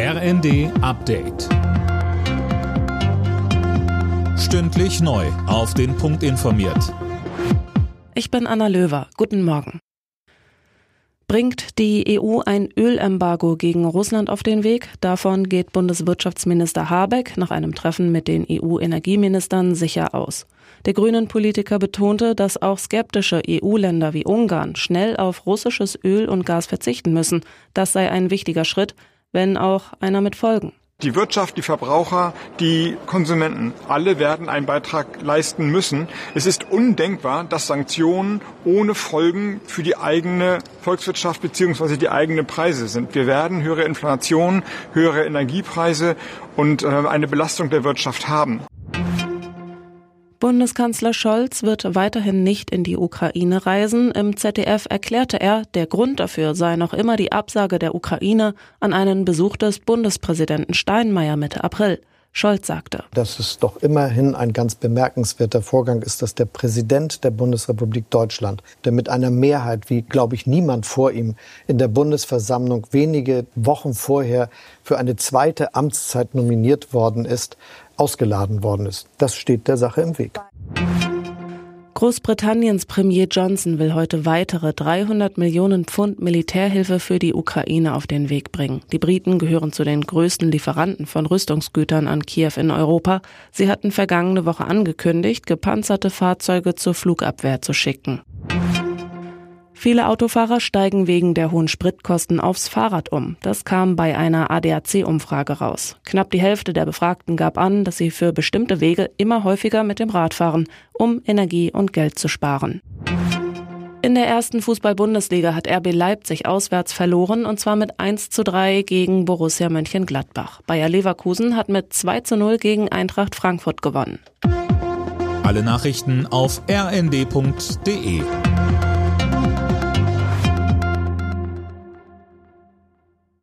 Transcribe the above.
RND Update. Stündlich neu. Auf den Punkt informiert. Ich bin Anna Löwer. Guten Morgen. Bringt die EU ein Ölembargo gegen Russland auf den Weg? Davon geht Bundeswirtschaftsminister Habeck nach einem Treffen mit den EU-Energieministern sicher aus. Der grünen Politiker betonte, dass auch skeptische EU-Länder wie Ungarn schnell auf russisches Öl und Gas verzichten müssen. Das sei ein wichtiger Schritt, wenn auch einer mit Folgen. Die Wirtschaft, die Verbraucher, die Konsumenten, alle werden einen Beitrag leisten müssen. Es ist undenkbar, dass Sanktionen ohne Folgen für die eigene Volkswirtschaft bzw. die eigenen Preise sind. Wir werden höhere Inflation, höhere Energiepreise und äh, eine Belastung der Wirtschaft haben. Bundeskanzler Scholz wird weiterhin nicht in die Ukraine reisen. Im ZDF erklärte er, der Grund dafür sei noch immer die Absage der Ukraine an einen Besuch des Bundespräsidenten Steinmeier Mitte April. Scholz sagte, dass es doch immerhin ein ganz bemerkenswerter Vorgang ist, dass der Präsident der Bundesrepublik Deutschland, der mit einer Mehrheit, wie glaube ich niemand vor ihm, in der Bundesversammlung wenige Wochen vorher für eine zweite Amtszeit nominiert worden ist, ausgeladen worden ist. Das steht der Sache im Weg. Großbritanniens Premier Johnson will heute weitere 300 Millionen Pfund Militärhilfe für die Ukraine auf den Weg bringen. Die Briten gehören zu den größten Lieferanten von Rüstungsgütern an Kiew in Europa. Sie hatten vergangene Woche angekündigt, gepanzerte Fahrzeuge zur Flugabwehr zu schicken. Viele Autofahrer steigen wegen der hohen Spritkosten aufs Fahrrad um. Das kam bei einer ADAC-Umfrage raus. Knapp die Hälfte der Befragten gab an, dass sie für bestimmte Wege immer häufiger mit dem Rad fahren, um Energie und Geld zu sparen. In der ersten Fußball-Bundesliga hat RB Leipzig auswärts verloren und zwar mit 1 zu 3 gegen Borussia Mönchengladbach. Bayer Leverkusen hat mit 2 zu 0 gegen Eintracht Frankfurt gewonnen. Alle Nachrichten auf rnd.de